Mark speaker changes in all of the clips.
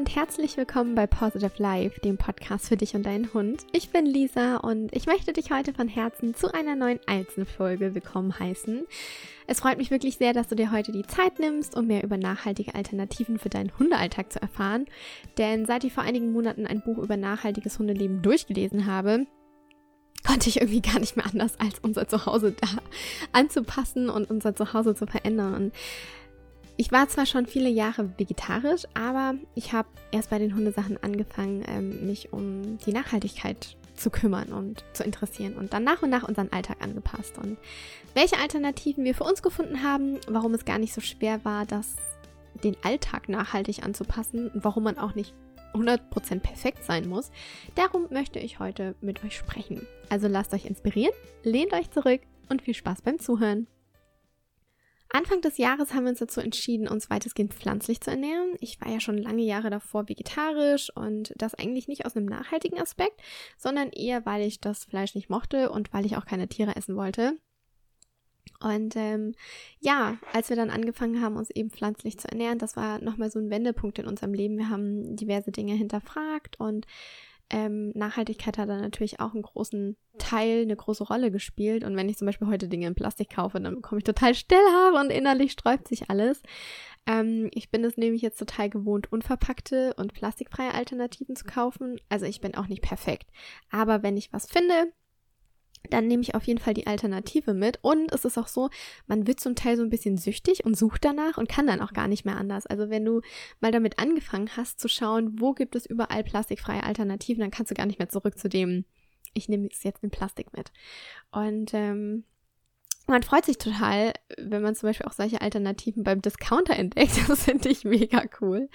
Speaker 1: und herzlich willkommen bei Positive Life, dem Podcast für dich und deinen Hund. Ich bin Lisa und ich möchte dich heute von Herzen zu einer neuen Alzenfolge willkommen heißen. Es freut mich wirklich sehr, dass du dir heute die Zeit nimmst, um mehr über nachhaltige Alternativen für deinen Hundealltag zu erfahren. Denn seit ich vor einigen Monaten ein Buch über nachhaltiges Hundeleben durchgelesen habe, konnte ich irgendwie gar nicht mehr anders, als unser Zuhause da anzupassen und unser Zuhause zu verändern. Und ich war zwar schon viele Jahre vegetarisch, aber ich habe erst bei den Hundesachen angefangen, ähm, mich um die Nachhaltigkeit zu kümmern und zu interessieren und dann nach und nach unseren Alltag angepasst. Und welche Alternativen wir für uns gefunden haben, warum es gar nicht so schwer war, das den Alltag nachhaltig anzupassen und warum man auch nicht 100% perfekt sein muss, darum möchte ich heute mit euch sprechen. Also lasst euch inspirieren, lehnt euch zurück und viel Spaß beim Zuhören. Anfang des Jahres haben wir uns dazu entschieden, uns weitestgehend pflanzlich zu ernähren. Ich war ja schon lange Jahre davor vegetarisch und das eigentlich nicht aus einem nachhaltigen Aspekt, sondern eher, weil ich das Fleisch nicht mochte und weil ich auch keine Tiere essen wollte. Und ähm, ja, als wir dann angefangen haben, uns eben pflanzlich zu ernähren, das war nochmal so ein Wendepunkt in unserem Leben. Wir haben diverse Dinge hinterfragt und ähm, Nachhaltigkeit hat da natürlich auch einen großen Teil, eine große Rolle gespielt. Und wenn ich zum Beispiel heute Dinge in Plastik kaufe, dann bekomme ich total Stellhaare und innerlich sträubt sich alles. Ähm, ich bin es nämlich jetzt total gewohnt, unverpackte und plastikfreie Alternativen zu kaufen. Also ich bin auch nicht perfekt. Aber wenn ich was finde, dann nehme ich auf jeden Fall die Alternative mit. Und es ist auch so, man wird zum Teil so ein bisschen süchtig und sucht danach und kann dann auch gar nicht mehr anders. Also wenn du mal damit angefangen hast zu schauen, wo gibt es überall plastikfreie Alternativen, dann kannst du gar nicht mehr zurück zu dem, ich nehme jetzt in Plastik mit. Und ähm, man freut sich total, wenn man zum Beispiel auch solche Alternativen beim Discounter entdeckt. Das finde ich mega cool.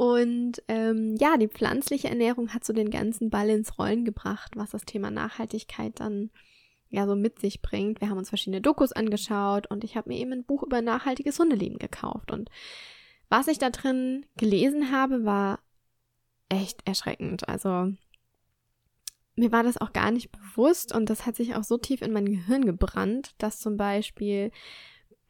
Speaker 1: Und ähm, ja, die pflanzliche Ernährung hat so den ganzen Ball ins Rollen gebracht, was das Thema Nachhaltigkeit dann ja so mit sich bringt. Wir haben uns verschiedene Dokus angeschaut und ich habe mir eben ein Buch über nachhaltiges Hundeleben gekauft. Und was ich da drin gelesen habe, war echt erschreckend. Also mir war das auch gar nicht bewusst und das hat sich auch so tief in mein Gehirn gebrannt, dass zum Beispiel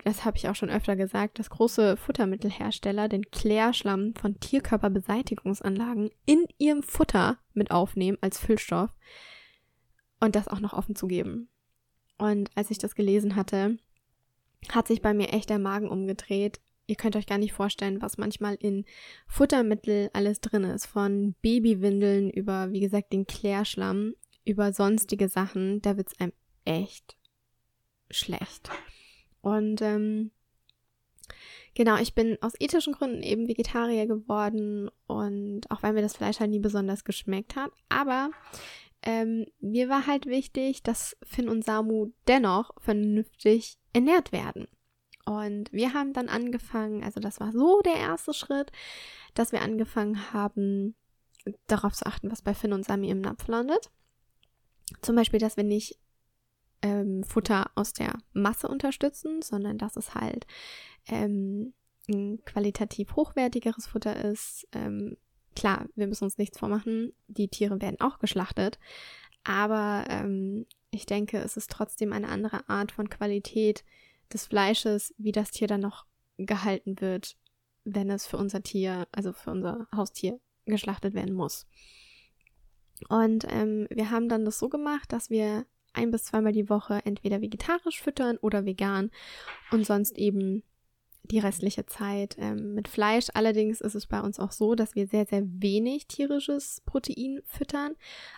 Speaker 1: das habe ich auch schon öfter gesagt, dass große Futtermittelhersteller den Klärschlamm von Tierkörperbeseitigungsanlagen in ihrem Futter mit aufnehmen als Füllstoff und das auch noch offen zugeben. Und als ich das gelesen hatte, hat sich bei mir echt der Magen umgedreht. Ihr könnt euch gar nicht vorstellen, was manchmal in Futtermittel alles drin ist. Von Babywindeln über, wie gesagt, den Klärschlamm, über sonstige Sachen. Da wird es einem echt schlecht. Und ähm, genau, ich bin aus ethischen Gründen eben Vegetarier geworden und auch weil mir das Fleisch halt nie besonders geschmeckt hat. Aber ähm, mir war halt wichtig, dass Finn und Samu dennoch vernünftig ernährt werden. Und wir haben dann angefangen, also das war so der erste Schritt, dass wir angefangen haben, darauf zu achten, was bei Finn und Sami im Napf landet. Zum Beispiel, dass wir nicht ähm, Futter aus der Masse unterstützen, sondern dass es halt ähm, ein qualitativ hochwertigeres Futter ist. Ähm, klar, wir müssen uns nichts vormachen, die Tiere werden auch geschlachtet, aber ähm, ich denke, es ist trotzdem eine andere Art von Qualität des Fleisches, wie das Tier dann noch gehalten wird, wenn es für unser Tier, also für unser Haustier geschlachtet werden muss. Und ähm, wir haben dann das so gemacht, dass wir ein bis zweimal die Woche entweder vegetarisch füttern oder vegan und sonst eben die restliche Zeit ähm, mit Fleisch. Allerdings ist es bei uns auch so, dass wir sehr, sehr wenig tierisches Protein füttern.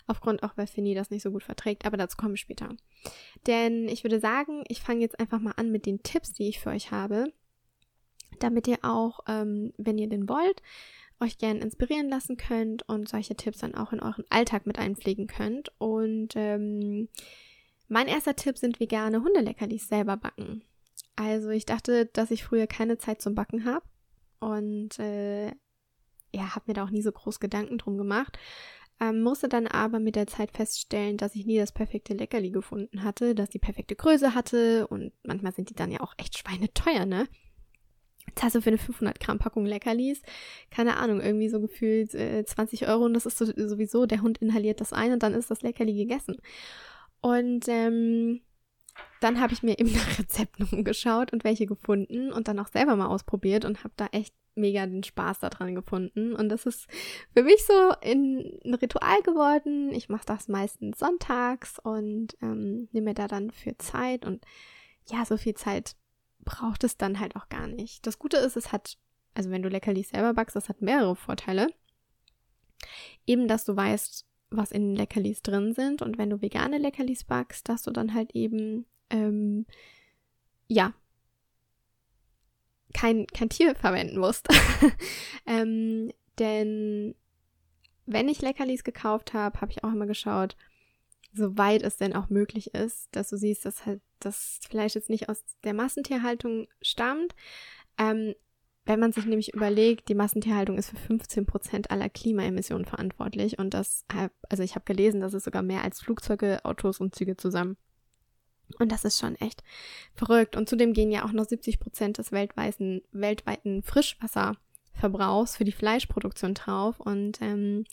Speaker 1: Aufgrund auch, weil Finny das nicht so gut verträgt. Aber dazu komme ich später. Denn ich würde sagen, ich fange jetzt einfach mal an mit den Tipps, die ich für euch habe. Damit ihr auch, ähm, wenn ihr den wollt, euch gerne inspirieren lassen könnt und solche Tipps dann auch in euren Alltag mit einpflegen könnt. Und ähm, mein erster Tipp sind vegane Hundeleckerlis selber backen. Also ich dachte, dass ich früher keine Zeit zum Backen habe und äh, ja, habe mir da auch nie so groß Gedanken drum gemacht. Ähm, musste dann aber mit der Zeit feststellen, dass ich nie das perfekte Leckerli gefunden hatte, dass die perfekte Größe hatte und manchmal sind die dann ja auch echt schweineteuer, ne? Hast du für eine 500 Gramm Packung Leckerlis, keine Ahnung, irgendwie so gefühlt äh, 20 Euro und das ist so, sowieso, der Hund inhaliert das ein und dann ist das Leckerli gegessen. Und ähm, dann habe ich mir eben nach Rezepten umgeschaut und welche gefunden und dann auch selber mal ausprobiert und habe da echt mega den Spaß daran gefunden. Und das ist für mich so in ein Ritual geworden. Ich mache das meistens sonntags und ähm, nehme mir da dann für Zeit. Und ja, so viel Zeit braucht es dann halt auch gar nicht. Das Gute ist, es hat, also wenn du Leckerlis selber backst, das hat mehrere Vorteile. Eben, dass du weißt, was in den Leckerlis drin sind. Und wenn du vegane Leckerlis backst, dass du dann halt eben ähm, ja, kein, kein Tier verwenden musst. ähm, denn wenn ich Leckerlis gekauft habe, habe ich auch immer geschaut, soweit es denn auch möglich ist, dass du siehst, dass halt das Fleisch jetzt nicht aus der Massentierhaltung stammt. Ähm, wenn man sich nämlich überlegt, die Massentierhaltung ist für 15 Prozent aller Klimaemissionen verantwortlich und das, also ich habe gelesen, das ist sogar mehr als Flugzeuge, Autos und Züge zusammen. Und das ist schon echt verrückt. Und zudem gehen ja auch noch 70 Prozent des weltweiten, weltweiten Frischwasserverbrauchs für die Fleischproduktion drauf. Und ähm,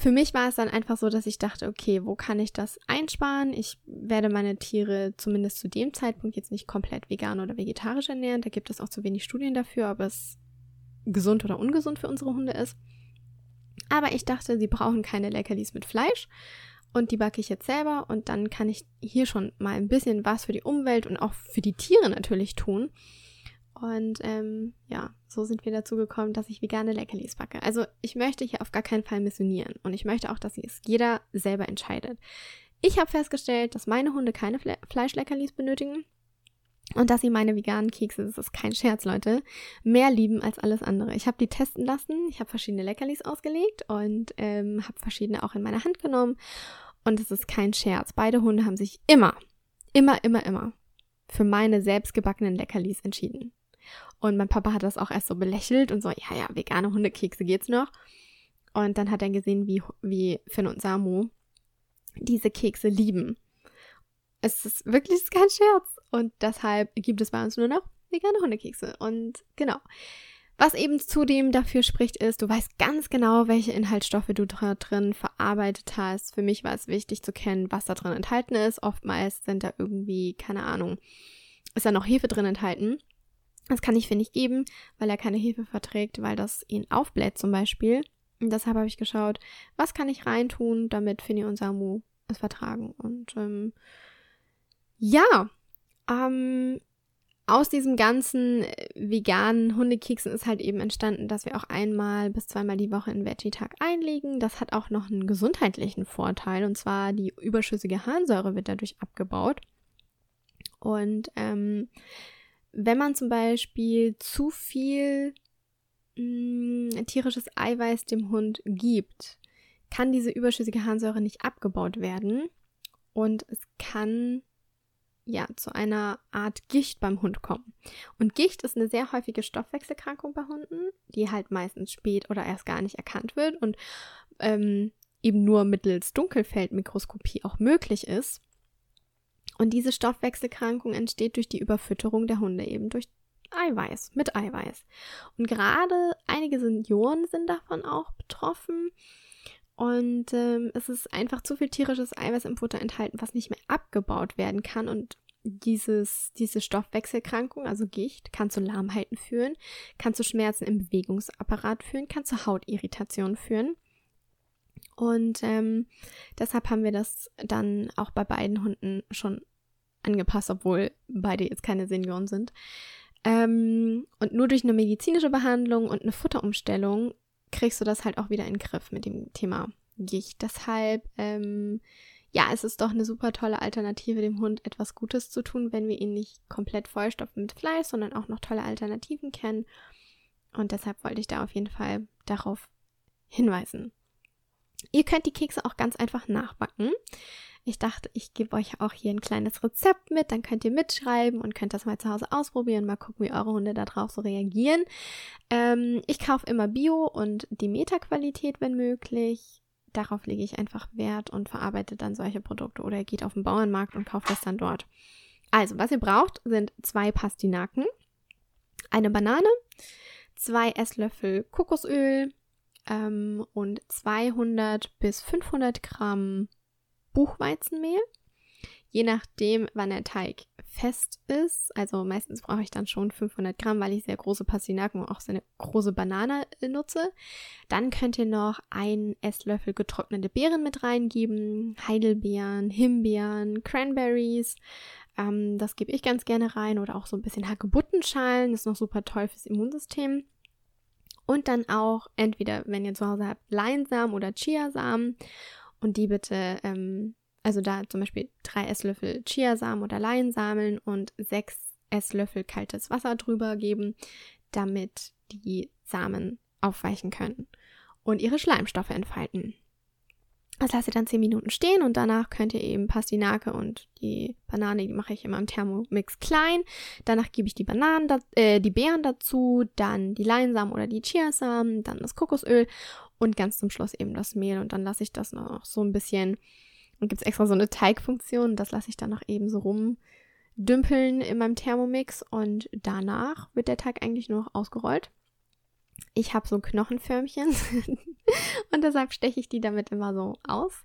Speaker 1: für mich war es dann einfach so, dass ich dachte, okay, wo kann ich das einsparen? Ich werde meine Tiere zumindest zu dem Zeitpunkt jetzt nicht komplett vegan oder vegetarisch ernähren. Da gibt es auch zu wenig Studien dafür, ob es gesund oder ungesund für unsere Hunde ist. Aber ich dachte, sie brauchen keine Leckerlis mit Fleisch und die backe ich jetzt selber und dann kann ich hier schon mal ein bisschen was für die Umwelt und auch für die Tiere natürlich tun. Und ähm, ja, so sind wir dazu gekommen, dass ich vegane Leckerlis backe. Also ich möchte hier auf gar keinen Fall missionieren und ich möchte auch, dass es jeder selber entscheidet. Ich habe festgestellt, dass meine Hunde keine Fle Fleischleckerlis benötigen und dass sie meine veganen Kekse, das ist kein Scherz, Leute, mehr lieben als alles andere. Ich habe die testen lassen, ich habe verschiedene Leckerlis ausgelegt und ähm, habe verschiedene auch in meine Hand genommen. Und es ist kein Scherz. Beide Hunde haben sich immer, immer, immer, immer für meine selbstgebackenen Leckerlis entschieden. Und mein Papa hat das auch erst so belächelt und so, ja, ja, vegane Hundekekse geht's noch. Und dann hat er gesehen, wie, wie Finn und Samu diese Kekse lieben. Es ist wirklich kein Scherz. Und deshalb gibt es bei uns nur noch vegane Hundekekse. Und genau. Was eben zudem dafür spricht, ist, du weißt ganz genau, welche Inhaltsstoffe du da drin verarbeitet hast. Für mich war es wichtig zu kennen, was da drin enthalten ist. Oftmals sind da irgendwie, keine Ahnung, ist da noch Hefe drin enthalten. Das kann ich für nicht geben, weil er keine Hefe verträgt, weil das ihn aufbläht zum Beispiel. Und deshalb habe ich geschaut, was kann ich reintun, damit Finny und Samu es vertragen. Und ähm, ja, ähm, aus diesem ganzen äh, veganen Hundekeksen ist halt eben entstanden, dass wir auch einmal bis zweimal die Woche einen Veggie-Tag einlegen. Das hat auch noch einen gesundheitlichen Vorteil und zwar die überschüssige Harnsäure wird dadurch abgebaut. Und ähm, wenn man zum Beispiel zu viel mh, mm, tierisches Eiweiß dem Hund gibt, kann diese überschüssige Harnsäure nicht abgebaut werden und es kann ja zu einer Art Gicht beim Hund kommen. Und Gicht ist eine sehr häufige Stoffwechselkrankung bei Hunden, die halt meistens spät oder erst gar nicht erkannt wird und ähm, eben nur mittels Dunkelfeldmikroskopie auch möglich ist. Und diese Stoffwechselkrankung entsteht durch die Überfütterung der Hunde eben durch Eiweiß, mit Eiweiß. Und gerade einige Senioren sind davon auch betroffen. Und ähm, es ist einfach zu viel tierisches Eiweiß im Futter enthalten, was nicht mehr abgebaut werden kann. Und dieses, diese Stoffwechselkrankung, also Gicht, kann zu Lahmheiten führen, kann zu Schmerzen im Bewegungsapparat führen, kann zu Hautirritationen führen. Und ähm, deshalb haben wir das dann auch bei beiden Hunden schon angepasst, obwohl beide jetzt keine Senioren sind. Ähm, und nur durch eine medizinische Behandlung und eine Futterumstellung kriegst du das halt auch wieder in den Griff mit dem Thema Gicht. Deshalb, ähm, ja, es ist doch eine super tolle Alternative, dem Hund etwas Gutes zu tun, wenn wir ihn nicht komplett vollstopfen mit Fleisch, sondern auch noch tolle Alternativen kennen. Und deshalb wollte ich da auf jeden Fall darauf hinweisen. Ihr könnt die Kekse auch ganz einfach nachbacken. Ich dachte, ich gebe euch auch hier ein kleines Rezept mit, dann könnt ihr mitschreiben und könnt das mal zu Hause ausprobieren, mal gucken, wie eure Hunde darauf so reagieren. Ähm, ich kaufe immer Bio und die Meta-Qualität, wenn möglich. Darauf lege ich einfach Wert und verarbeite dann solche Produkte oder geht auf den Bauernmarkt und kauft das dann dort. Also, was ihr braucht, sind zwei Pastinaken, eine Banane, zwei Esslöffel Kokosöl ähm, und 200 bis 500 Gramm Buchweizenmehl. je nachdem, wann der Teig fest ist. Also meistens brauche ich dann schon 500 Gramm, weil ich sehr große Pastinaken und auch so eine große Banane nutze. Dann könnt ihr noch einen Esslöffel getrocknete Beeren mit reingeben, Heidelbeeren, Himbeeren, Cranberries. Ähm, das gebe ich ganz gerne rein oder auch so ein bisschen Hagebuttenschalen. Das ist noch super toll fürs Immunsystem. Und dann auch entweder, wenn ihr zu Hause habt, Leinsamen oder Chiasamen. Und die bitte ähm, also da zum Beispiel drei Esslöffel Chiasamen oder Leinsamen und sechs Esslöffel kaltes Wasser drüber geben, damit die Samen aufweichen können und ihre Schleimstoffe entfalten. Das lasst ihr dann 10 Minuten stehen und danach könnt ihr eben Pastinake und die Banane, die mache ich immer im Thermomix klein. Danach gebe ich die Bananen, äh, die Beeren dazu, dann die Leinsamen oder die Chiasamen, dann das Kokosöl und ganz zum Schluss eben das Mehl und dann lasse ich das noch so ein bisschen und gibt es extra so eine Teigfunktion. Das lasse ich dann noch eben so rumdümpeln in meinem Thermomix. Und danach wird der Teig eigentlich nur noch ausgerollt. Ich habe so Knochenförmchen und deshalb steche ich die damit immer so aus.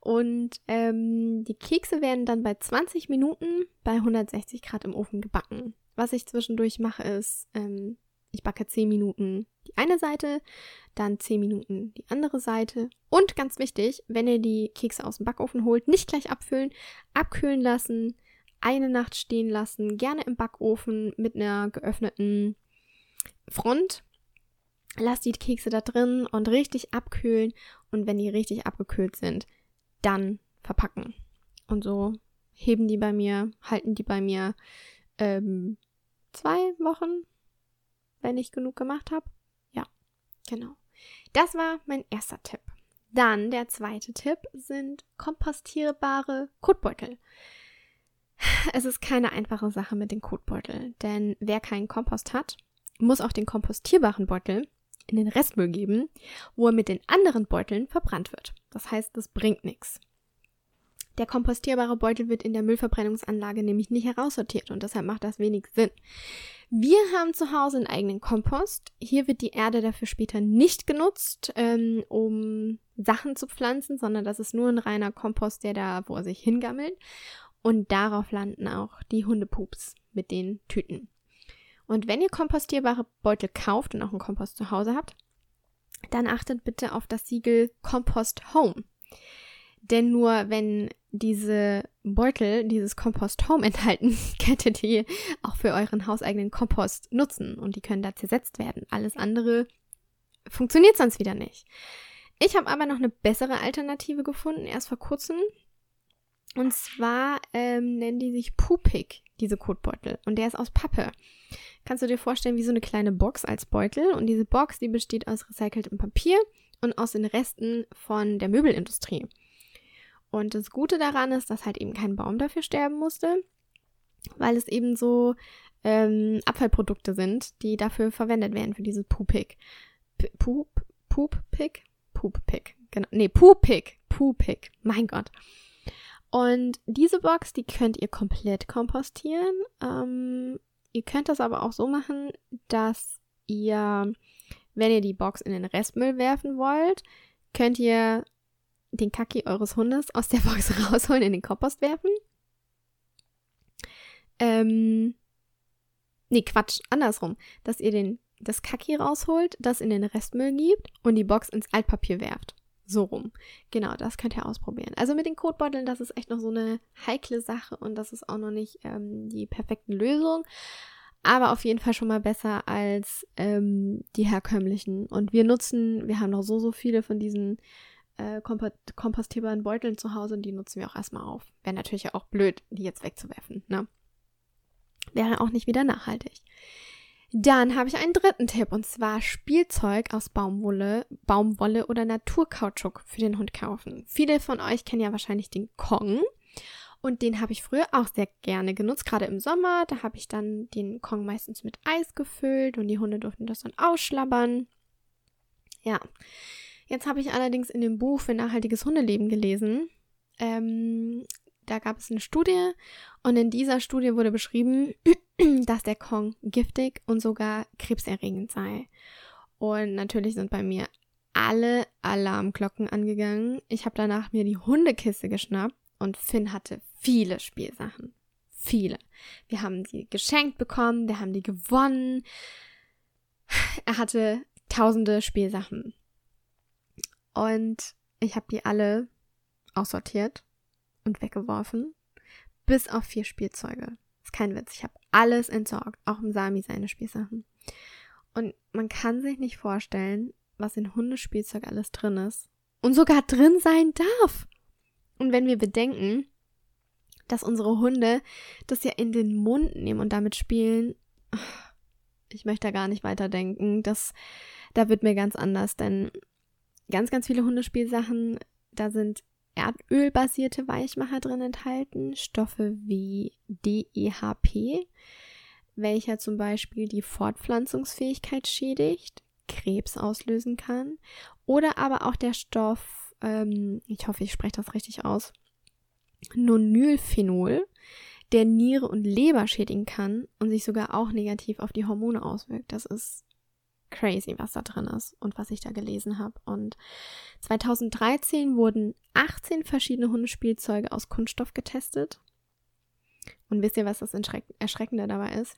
Speaker 1: Und ähm, die Kekse werden dann bei 20 Minuten bei 160 Grad im Ofen gebacken. Was ich zwischendurch mache, ist ähm, ich backe 10 Minuten die eine Seite, dann 10 Minuten die andere Seite. Und ganz wichtig, wenn ihr die Kekse aus dem Backofen holt, nicht gleich abfüllen, abkühlen lassen, eine Nacht stehen lassen, gerne im Backofen mit einer geöffneten Front. Lasst die Kekse da drin und richtig abkühlen. Und wenn die richtig abgekühlt sind, dann verpacken. Und so heben die bei mir, halten die bei mir ähm, zwei Wochen, wenn ich genug gemacht habe. Ja, genau. Das war mein erster Tipp. Dann der zweite Tipp sind kompostierbare Kotbeutel. Es ist keine einfache Sache mit den Kotbeutel, denn wer keinen Kompost hat, muss auch den kompostierbaren Beutel in den Restmüll geben, wo er mit den anderen Beuteln verbrannt wird. Das heißt, das bringt nichts. Der kompostierbare Beutel wird in der Müllverbrennungsanlage nämlich nicht heraussortiert und deshalb macht das wenig Sinn. Wir haben zu Hause einen eigenen Kompost. Hier wird die Erde dafür später nicht genutzt, ähm, um Sachen zu pflanzen, sondern das ist nur ein reiner Kompost, der da vor sich hingammelt. Und darauf landen auch die Hundepups mit den Tüten. Und wenn ihr kompostierbare Beutel kauft und auch einen Kompost zu Hause habt, dann achtet bitte auf das Siegel Compost Home. Denn nur wenn diese Beutel dieses Kompost Home enthalten, könnt ihr die auch für euren hauseigenen Kompost nutzen und die können da zersetzt werden. Alles andere funktioniert sonst wieder nicht. Ich habe aber noch eine bessere Alternative gefunden, erst vor kurzem. Und zwar ähm, nennen die sich Pupik, diese Kotbeutel. Und der ist aus Pappe. Kannst du dir vorstellen, wie so eine kleine Box als Beutel. Und diese Box, die besteht aus recyceltem Papier und aus den Resten von der Möbelindustrie. Und das Gute daran ist, dass halt eben kein Baum dafür sterben musste, weil es eben so ähm, Abfallprodukte sind, die dafür verwendet werden für diese Pupik. Pup, Pupik? Pupik. Genau. Nee, Pupik. Pupik. Mein Gott. Und diese Box, die könnt ihr komplett kompostieren. Ähm, ihr könnt das aber auch so machen, dass ihr, wenn ihr die Box in den Restmüll werfen wollt, könnt ihr den Kaki eures Hundes aus der Box rausholen, in den Kompost werfen. Ähm, nee, Quatsch, andersrum. Dass ihr den, das Kaki rausholt, das in den Restmüll gibt und die Box ins Altpapier werft. So rum. Genau, das könnt ihr ausprobieren. Also mit den Kotbeuteln, das ist echt noch so eine heikle Sache und das ist auch noch nicht ähm, die perfekte Lösung. Aber auf jeden Fall schon mal besser als ähm, die herkömmlichen. Und wir nutzen, wir haben noch so, so viele von diesen äh, kompostierbaren Beuteln zu Hause und die nutzen wir auch erstmal auf. Wäre natürlich auch blöd, die jetzt wegzuwerfen, ne? Wäre auch nicht wieder nachhaltig. Dann habe ich einen dritten Tipp und zwar Spielzeug aus Baumwolle, Baumwolle oder Naturkautschuk für den Hund kaufen. Viele von euch kennen ja wahrscheinlich den Kong und den habe ich früher auch sehr gerne genutzt, gerade im Sommer. Da habe ich dann den Kong meistens mit Eis gefüllt und die Hunde durften das dann ausschlabbern. Ja, Jetzt habe ich allerdings in dem Buch für nachhaltiges Hundeleben gelesen. Ähm, da gab es eine Studie und in dieser Studie wurde beschrieben, dass der Kong giftig und sogar krebserregend sei. Und natürlich sind bei mir alle Alarmglocken angegangen. Ich habe danach mir die Hundekiste geschnappt Und Finn hatte viele Spielsachen. Viele. Wir haben die geschenkt bekommen, wir haben die gewonnen. Er hatte tausende Spielsachen. Und ich habe die alle aussortiert und weggeworfen. Bis auf vier Spielzeuge. Ist kein Witz. Ich habe alles entsorgt. Auch im Sami seine Spielsachen. Und man kann sich nicht vorstellen, was in Hundespielzeug alles drin ist. Und sogar drin sein darf. Und wenn wir bedenken, dass unsere Hunde das ja in den Mund nehmen und damit spielen, ich möchte da gar nicht weiterdenken. Das, da wird mir ganz anders, denn ganz, ganz viele Hundespielsachen, da sind erdölbasierte Weichmacher drin enthalten, Stoffe wie DEHP, welcher zum Beispiel die Fortpflanzungsfähigkeit schädigt, Krebs auslösen kann, oder aber auch der Stoff, ähm, ich hoffe, ich spreche das richtig aus, Nonylphenol, der Niere und Leber schädigen kann und sich sogar auch negativ auf die Hormone auswirkt. Das ist crazy, was da drin ist und was ich da gelesen habe. Und 2013 wurden 18 verschiedene Hundespielzeuge aus Kunststoff getestet. Und wisst ihr, was das Erschreckende dabei ist?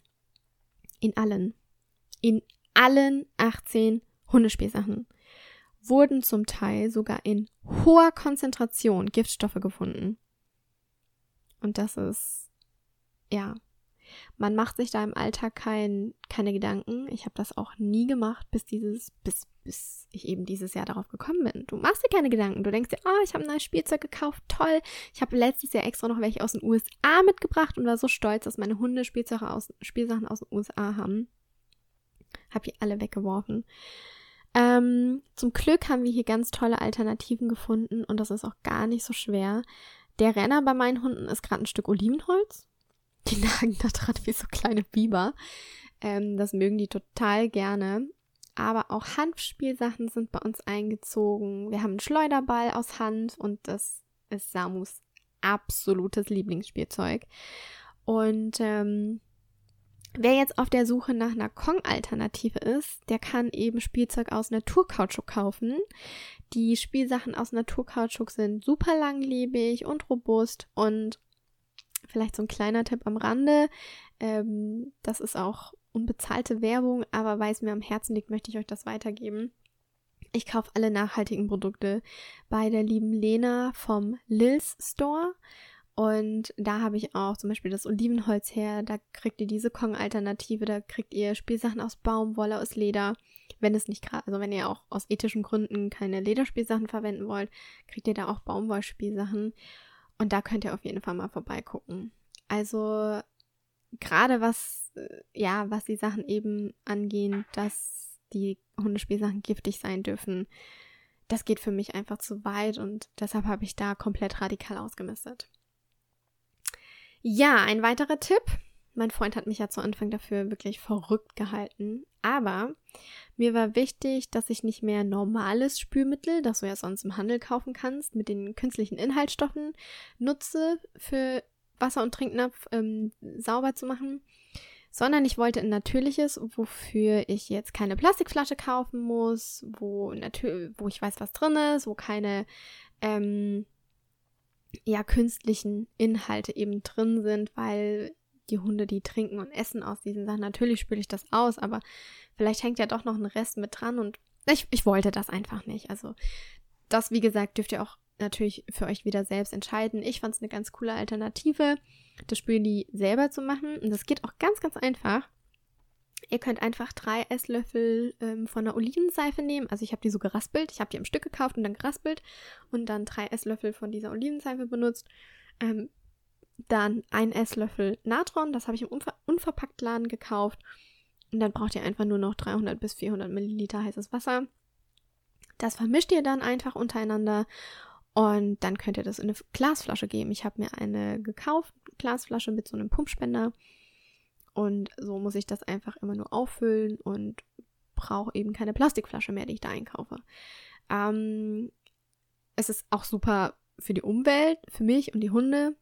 Speaker 1: In allen, in allen 18 Hundespielsachen wurden zum Teil sogar in hoher Konzentration Giftstoffe gefunden. Und das ist, ja, man macht sich da im Alltag kein, keine Gedanken. Ich habe das auch nie gemacht, bis dieses, bis, bis ich eben dieses Jahr darauf gekommen bin. Du machst dir keine Gedanken. Du denkst dir, oh, ich habe ein neues Spielzeug gekauft, toll. Ich habe letztes Jahr extra noch welche aus den USA mitgebracht und war so stolz, dass meine Hunde Spielsachen aus, Spielsachen aus den USA haben. Hab die alle weggeworfen. Ähm, zum Glück haben wir hier ganz tolle Alternativen gefunden und das ist auch gar nicht so schwer. Der Renner bei meinen Hunden ist gerade ein Stück Olivenholz. Die nagen da dran wie so kleine Biber. Ähm, das mögen die total gerne. Aber auch Hanfspielsachen sind bei uns eingezogen. Wir haben einen Schleuderball aus Hanf und das ist Samus absolutes Lieblingsspielzeug. Und ähm, wer jetzt auf der Suche nach einer Kong-Alternative ist, der kann eben Spielzeug aus Naturkautschuk kaufen. Die Spielsachen aus Naturkautschuk sind super langlebig und robust und vielleicht so ein kleiner Tipp am Rande. Ähm, das ist auch unbezahlte Werbung, aber weil es mir am Herzen liegt, möchte ich euch das weitergeben. Ich kaufe alle nachhaltigen Produkte bei der lieben Lena vom Lils Store. Und da habe ich auch zum Beispiel das Olivenholz her. Da kriegt ihr diese Kong-Alternative. Da kriegt ihr Spielsachen aus Baumwolle, aus Leder. Wenn es nicht gerade, also wenn ihr auch aus ethischen Gründen keine Lederspielsachen verwenden wollt, kriegt ihr da auch Baumwollspielsachen. Und da könnt ihr auf jeden Fall mal vorbeigucken. Also gerade was, äh, ja, was die Sachen eben angehen, dass die Hundespielsachen giftig sein dürfen, das geht für mich einfach zu weit und deshalb habe ich da komplett radikal ausgemistet. Ja, ein weiterer Tipp. Mein Freund hat mich ja zu Anfang dafür wirklich verrückt gehalten. Aber mir war wichtig, dass ich nicht mehr normales Spülmittel, das du ja sonst im Handel kaufen kannst, mit den künstlichen Inhaltsstoffen nutze für Wasser und Trinknapf ähm, sauber zu machen, sondern ich wollte ein natürliches, wofür ich jetzt keine Plastikflasche kaufen muss, wo, wo ich weiß, was drin ist, wo keine ähm, ja, künstlichen Inhalte eben drin sind, weil die Hunde, die trinken und essen aus diesen Sachen. Natürlich spüle ich das aus, aber vielleicht hängt ja doch noch ein Rest mit dran und ich, ich wollte das einfach nicht. Also das, wie gesagt, dürft ihr auch natürlich für euch wieder selbst entscheiden. Ich fand es eine ganz coole Alternative, das Spüli selber zu machen. Und das geht auch ganz, ganz einfach. Ihr könnt einfach drei Esslöffel ähm, von der Olivenseife nehmen. Also ich habe die so geraspelt. Ich habe die im Stück gekauft und dann geraspelt und dann drei Esslöffel von dieser Olivenseife benutzt. Ähm, dann ein Esslöffel Natron, das habe ich im Unver Unverpacktladen gekauft. Und dann braucht ihr einfach nur noch 300 bis 400 Milliliter heißes Wasser. Das vermischt ihr dann einfach untereinander und dann könnt ihr das in eine Glasflasche geben. Ich habe mir eine gekauft, Glasflasche mit so einem Pumpspender. Und so muss ich das einfach immer nur auffüllen und brauche eben keine Plastikflasche mehr, die ich da einkaufe. Ähm, es ist auch super für die Umwelt, für mich und die Hunde.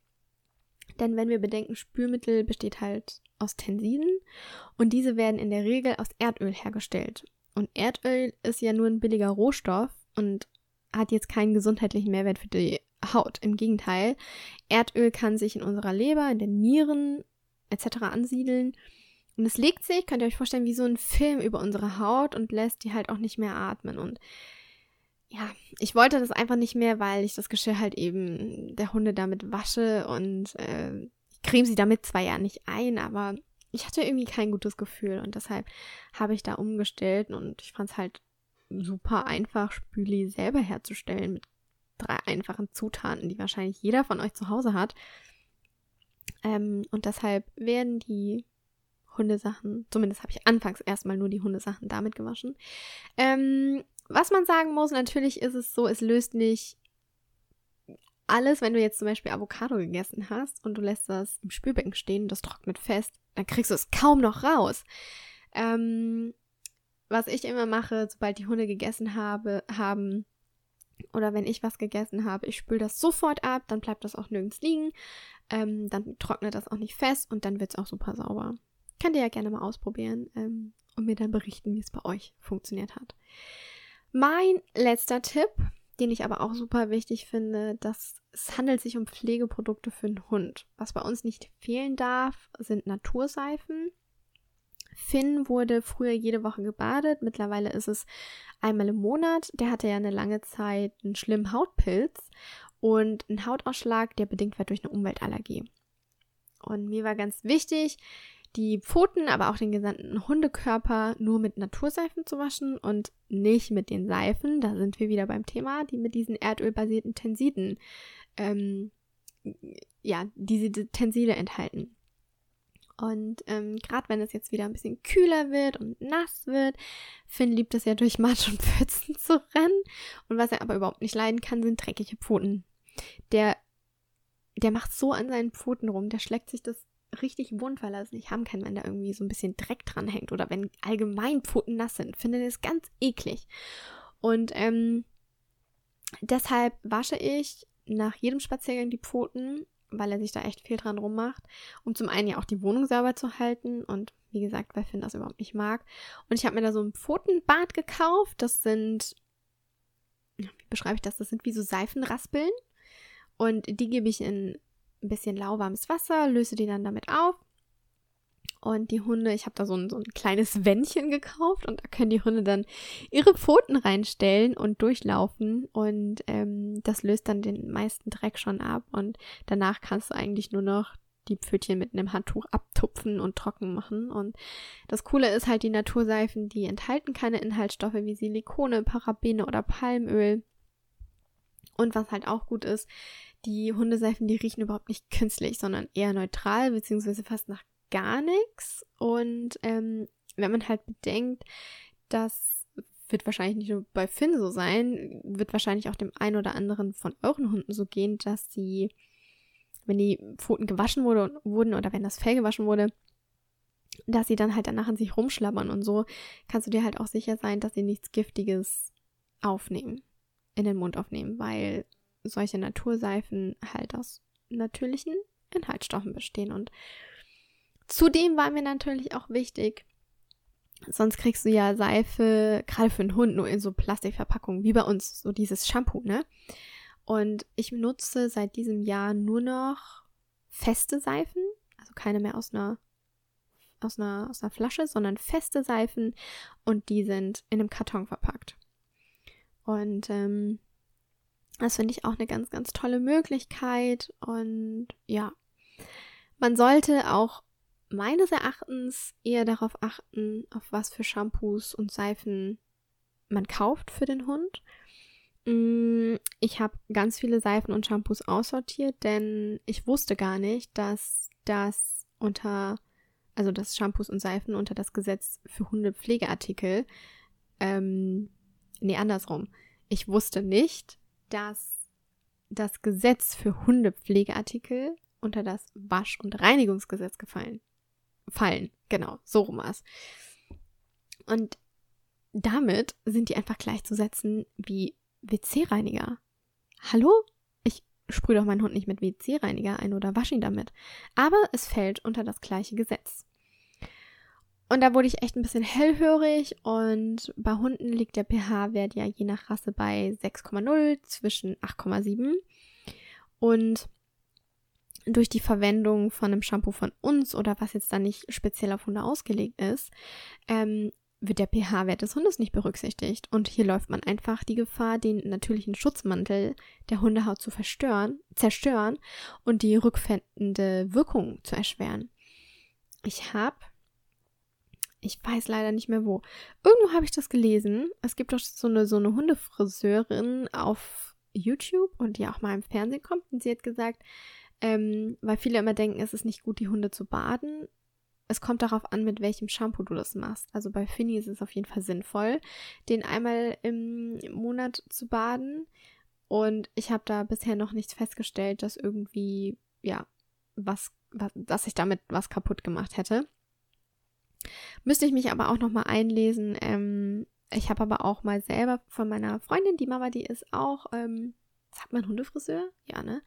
Speaker 1: Denn wenn wir bedenken, Spülmittel besteht halt aus Tensiden und diese werden in der Regel aus Erdöl hergestellt. Und Erdöl ist ja nur ein billiger Rohstoff und hat jetzt keinen gesundheitlichen Mehrwert für die Haut. Im Gegenteil, Erdöl kann sich in unserer Leber, in den Nieren etc. ansiedeln. Und es legt sich, könnt ihr euch vorstellen, wie so ein Film über unsere Haut und lässt die halt auch nicht mehr atmen. Und ja, ich wollte das einfach nicht mehr, weil ich das Geschirr halt eben der Hunde damit wasche und äh, ich creme sie damit zwar ja nicht ein, aber ich hatte irgendwie kein gutes Gefühl und deshalb habe ich da umgestellt und ich fand es halt super einfach, Spüli selber herzustellen mit drei einfachen Zutaten, die wahrscheinlich jeder von euch zu Hause hat. Ähm, und deshalb werden die Hundesachen, zumindest habe ich anfangs erstmal nur die Hundesachen damit gewaschen. Ähm, was man sagen muss, natürlich ist es so, es löst nicht alles, wenn du jetzt zum Beispiel Avocado gegessen hast und du lässt das im Spülbecken stehen, das trocknet fest, dann kriegst du es kaum noch raus. Ähm, was ich immer mache, sobald die Hunde gegessen habe, haben, oder wenn ich was gegessen habe, ich spüle das sofort ab, dann bleibt das auch nirgends liegen, ähm, dann trocknet das auch nicht fest und dann wird es auch super sauber. Könnt ihr ja gerne mal ausprobieren ähm, und mir dann berichten, wie es bei euch funktioniert hat. Mein letzter Tipp, den ich aber auch super wichtig finde, dass es handelt sich um Pflegeprodukte für den Hund. Was bei uns nicht fehlen darf, sind Naturseifen. Finn wurde früher jede Woche gebadet, mittlerweile ist es einmal im Monat. Der hatte ja eine lange Zeit einen schlimmen Hautpilz und einen Hautausschlag, der bedingt wird durch eine Umweltallergie. Und mir war ganz wichtig, die Pfoten, aber auch den gesamten Hundekörper nur mit Naturseifen zu waschen und nicht mit den Seifen. Da sind wir wieder beim Thema, die mit diesen erdölbasierten Tensiden, ähm, ja, diese Tenside enthalten. Und ähm, gerade wenn es jetzt wieder ein bisschen kühler wird und nass wird, Finn liebt es ja durch Matsch und Pfützen zu rennen. Und was er aber überhaupt nicht leiden kann, sind dreckige Pfoten. Der, der macht so an seinen Pfoten rum, der schlägt sich das richtig er es nicht haben kann, wenn da irgendwie so ein bisschen Dreck dran hängt oder wenn allgemein Pfoten nass sind. Finde das ganz eklig. Und ähm, deshalb wasche ich nach jedem Spaziergang die Pfoten, weil er sich da echt viel dran rummacht, um zum einen ja auch die Wohnung sauber zu halten und wie gesagt, weil Finn das überhaupt nicht mag. Und ich habe mir da so ein Pfotenbad gekauft. Das sind, wie beschreibe ich das? Das sind wie so Seifenraspeln. Und die gebe ich in ein bisschen lauwarmes Wasser, löse die dann damit auf. Und die Hunde, ich habe da so ein, so ein kleines Wändchen gekauft und da können die Hunde dann ihre Pfoten reinstellen und durchlaufen. Und ähm, das löst dann den meisten Dreck schon ab. Und danach kannst du eigentlich nur noch die Pfötchen mit einem Handtuch abtupfen und trocken machen. Und das Coole ist halt, die Naturseifen, die enthalten keine Inhaltsstoffe wie Silikone, Parabene oder Palmöl. Und was halt auch gut ist, die Hundeseifen, die riechen überhaupt nicht künstlich, sondern eher neutral, beziehungsweise fast nach gar nichts. Und ähm, wenn man halt bedenkt, das wird wahrscheinlich nicht nur bei Finn so sein, wird wahrscheinlich auch dem einen oder anderen von euren Hunden so gehen, dass sie, wenn die Pfoten gewaschen wurde, wurden oder wenn das Fell gewaschen wurde, dass sie dann halt danach an sich rumschlabbern und so kannst du dir halt auch sicher sein, dass sie nichts Giftiges aufnehmen, in den Mund aufnehmen, weil solche Naturseifen halt aus natürlichen Inhaltsstoffen bestehen. Und zudem war mir natürlich auch wichtig, sonst kriegst du ja Seife, gerade für einen Hund, nur in so Plastikverpackungen, wie bei uns, so dieses Shampoo, ne? Und ich nutze seit diesem Jahr nur noch feste Seifen, also keine mehr aus einer aus einer, aus einer Flasche, sondern feste Seifen und die sind in einem Karton verpackt. Und ähm, das finde ich auch eine ganz, ganz tolle Möglichkeit. Und ja, man sollte auch meines Erachtens eher darauf achten, auf was für Shampoos und Seifen man kauft für den Hund. Mm, ich habe ganz viele Seifen und Shampoos aussortiert, denn ich wusste gar nicht, dass das unter, also dass Shampoos und Seifen unter das Gesetz für Hundepflegeartikel, ähm, nee, andersrum. Ich wusste nicht, dass das Gesetz für Hundepflegeartikel unter das Wasch- und Reinigungsgesetz gefallen. Fallen, genau, so rum war es. Und damit sind die einfach gleichzusetzen wie WC-Reiniger. Hallo? Ich sprühe doch meinen Hund nicht mit WC-Reiniger ein oder wasche ihn damit. Aber es fällt unter das gleiche Gesetz. Und da wurde ich echt ein bisschen hellhörig und bei Hunden liegt der pH-Wert ja je nach Rasse bei 6,0 zwischen 8,7 und durch die Verwendung von einem Shampoo von uns oder was jetzt da nicht speziell auf Hunde ausgelegt ist, ähm, wird der pH-Wert des Hundes nicht berücksichtigt. Und hier läuft man einfach die Gefahr, den natürlichen Schutzmantel der Hundehaut zu verstören, zerstören und die rückfändende Wirkung zu erschweren. Ich habe ich weiß leider nicht mehr wo. Irgendwo habe ich das gelesen. Es gibt doch so eine, so eine Hundefriseurin auf YouTube und die auch mal im Fernsehen kommt. Und sie hat gesagt, ähm, weil viele immer denken, es ist nicht gut, die Hunde zu baden. Es kommt darauf an, mit welchem Shampoo du das machst. Also bei Finny ist es auf jeden Fall sinnvoll, den einmal im Monat zu baden. Und ich habe da bisher noch nichts festgestellt, dass irgendwie, ja, was, was, dass ich damit was kaputt gemacht hätte. Müsste ich mich aber auch nochmal einlesen. Ähm, ich habe aber auch mal selber von meiner Freundin, die Mama, die ist auch, ähm, sagt man Hundefriseur? Ja, ne?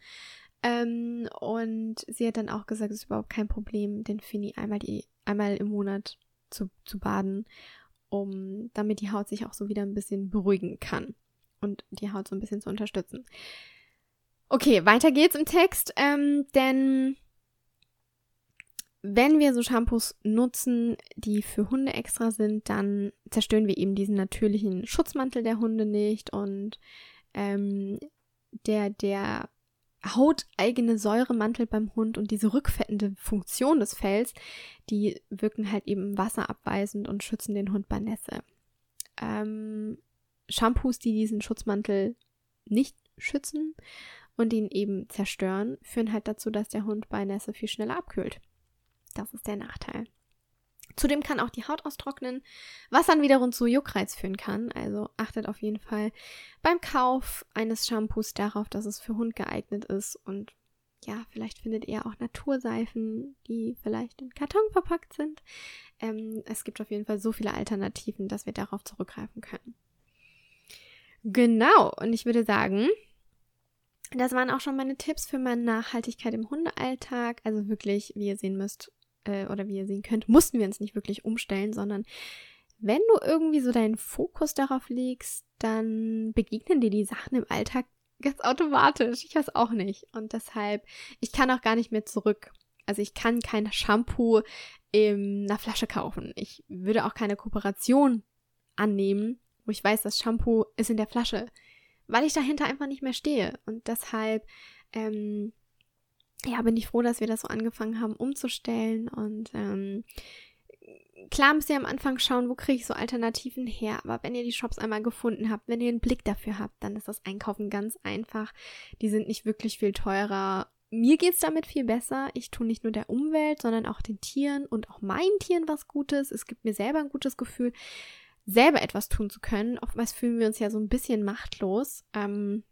Speaker 1: Ähm, und sie hat dann auch gesagt, es ist überhaupt kein Problem, den Fini einmal, die, einmal im Monat zu, zu baden, um damit die Haut sich auch so wieder ein bisschen beruhigen kann und die Haut so ein bisschen zu unterstützen. Okay, weiter geht's im Text, ähm, denn wenn wir so Shampoos nutzen, die für Hunde extra sind, dann zerstören wir eben diesen natürlichen Schutzmantel der Hunde nicht und ähm, der, der hauteigene Säuremantel beim Hund und diese rückfettende Funktion des Fells, die wirken halt eben wasserabweisend und schützen den Hund bei Nässe. Ähm, Shampoos, die diesen Schutzmantel nicht schützen und ihn eben zerstören, führen halt dazu, dass der Hund bei Nässe viel schneller abkühlt. Das ist der Nachteil. Zudem kann auch die Haut austrocknen, was dann wiederum zu Juckreiz führen kann. Also achtet auf jeden Fall beim Kauf eines Shampoos darauf, dass es für Hund geeignet ist. Und ja, vielleicht findet ihr auch Naturseifen, die vielleicht in Karton verpackt sind. Ähm, es gibt auf jeden Fall so viele Alternativen, dass wir darauf zurückgreifen können. Genau, und ich würde sagen, das waren auch schon meine Tipps für meine Nachhaltigkeit im Hundealltag. Also wirklich, wie ihr sehen müsst, äh, oder wie ihr sehen könnt, mussten wir uns nicht wirklich umstellen, sondern wenn du irgendwie so deinen Fokus darauf legst, dann begegnen dir die Sachen im Alltag ganz automatisch. Ich weiß auch nicht. Und deshalb, ich kann auch gar nicht mehr zurück. Also ich kann kein Shampoo in einer Flasche kaufen. Ich würde auch keine Kooperation annehmen, wo ich weiß, das Shampoo ist in der Flasche, weil ich dahinter einfach nicht mehr stehe. Und deshalb ähm, ja, bin ich froh, dass wir das so angefangen haben umzustellen. Und ähm, klar müsst ihr am Anfang schauen, wo kriege ich so Alternativen her. Aber wenn ihr die Shops einmal gefunden habt, wenn ihr einen Blick dafür habt, dann ist das Einkaufen ganz einfach. Die sind nicht wirklich viel teurer. Mir geht es damit viel besser. Ich tue nicht nur der Umwelt, sondern auch den Tieren und auch meinen Tieren was Gutes. Es gibt mir selber ein gutes Gefühl, selber etwas tun zu können. Oftmals fühlen wir uns ja so ein bisschen machtlos. Ähm,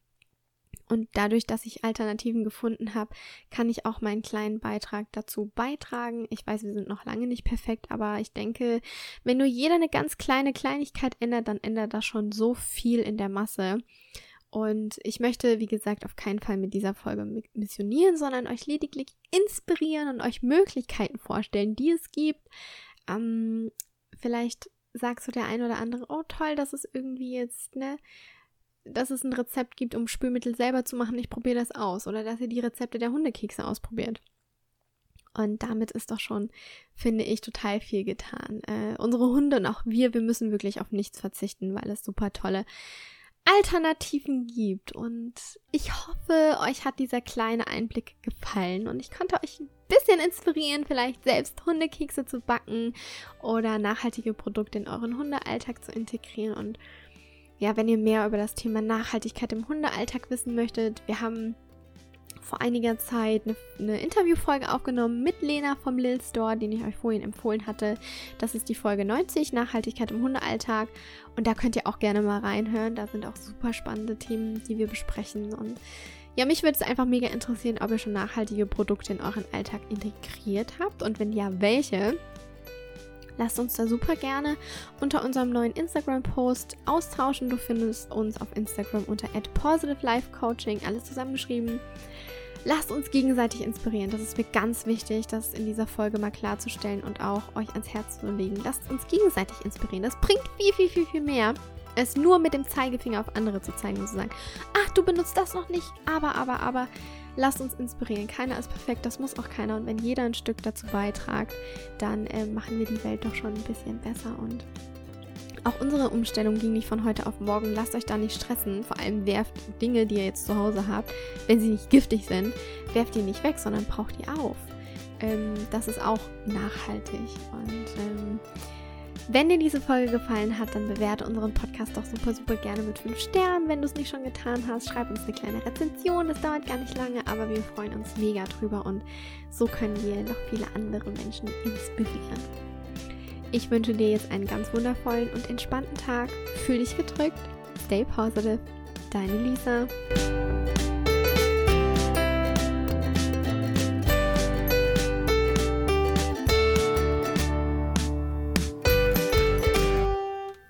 Speaker 1: und dadurch, dass ich Alternativen gefunden habe, kann ich auch meinen kleinen Beitrag dazu beitragen. Ich weiß, wir sind noch lange nicht perfekt, aber ich denke, wenn nur jeder eine ganz kleine Kleinigkeit ändert, dann ändert das schon so viel in der Masse. Und ich möchte, wie gesagt, auf keinen Fall mit dieser Folge missionieren, sondern euch lediglich inspirieren und euch Möglichkeiten vorstellen, die es gibt. Ähm, vielleicht sagst du der ein oder andere, oh toll, das ist irgendwie jetzt, ne, dass es ein Rezept gibt, um Spülmittel selber zu machen, ich probiere das aus. Oder dass ihr die Rezepte der Hundekekse ausprobiert. Und damit ist doch schon, finde ich, total viel getan. Äh, unsere Hunde und auch wir, wir müssen wirklich auf nichts verzichten, weil es super tolle Alternativen gibt. Und ich hoffe, euch hat dieser kleine Einblick gefallen und ich konnte euch ein bisschen inspirieren, vielleicht selbst Hundekekse zu backen oder nachhaltige Produkte in euren Hundealltag zu integrieren und ja, wenn ihr mehr über das Thema Nachhaltigkeit im Hundealltag wissen möchtet, wir haben vor einiger Zeit eine, eine, Interviewfolge aufgenommen mit Lena vom Lil Store, den ich euch vorhin empfohlen hatte. Das ist die Folge 90, Nachhaltigkeit im Hundealltag. Und da könnt ihr auch gerne mal reinhören. Da sind auch super spannende Themen, die wir besprechen. Und ja, mich würde es einfach mega interessieren, ob ihr schon nachhaltige Produkte in euren Alltag integriert habt und wenn ja, welche. Lasst uns da super gerne unter unserem neuen Instagram-Post austauschen. Du findest uns auf Instagram unter @positivelifecoaching, alles zusammengeschrieben. lasst uns gegenseitig inspirieren. Das ist mir ganz wichtig, das in dieser Folge mal klarzustellen und auch euch ans Herz zu legen. Lasst uns gegenseitig inspirieren. Das bringt viel, viel, viel, viel mehr, es nur mit dem Zeigefinger auf andere zu zeigen und zu sagen, ach, du benutzt das noch nicht, aber, aber, aber. Lasst uns inspirieren. Keiner ist perfekt, das muss auch keiner. Und wenn jeder ein Stück dazu beitragt, dann äh, machen wir die Welt doch schon ein bisschen besser und auch unsere Umstellung ging nicht von heute auf morgen. Lasst euch da nicht stressen. Vor allem werft Dinge, die ihr jetzt zu Hause habt, wenn sie nicht giftig sind, werft die nicht weg, sondern braucht die auf. Ähm, das ist auch nachhaltig. Und ähm, wenn dir diese Folge gefallen hat, dann bewerte unseren Podcast doch super, super gerne mit 5 Sternen. Wenn du es nicht schon getan hast, schreib uns eine kleine Rezension. Das dauert gar nicht lange, aber wir freuen uns mega drüber und so können wir noch viele andere Menschen inspirieren. Ich wünsche dir jetzt einen ganz wundervollen und entspannten Tag. Fühl dich gedrückt. Stay positive. Deine Lisa.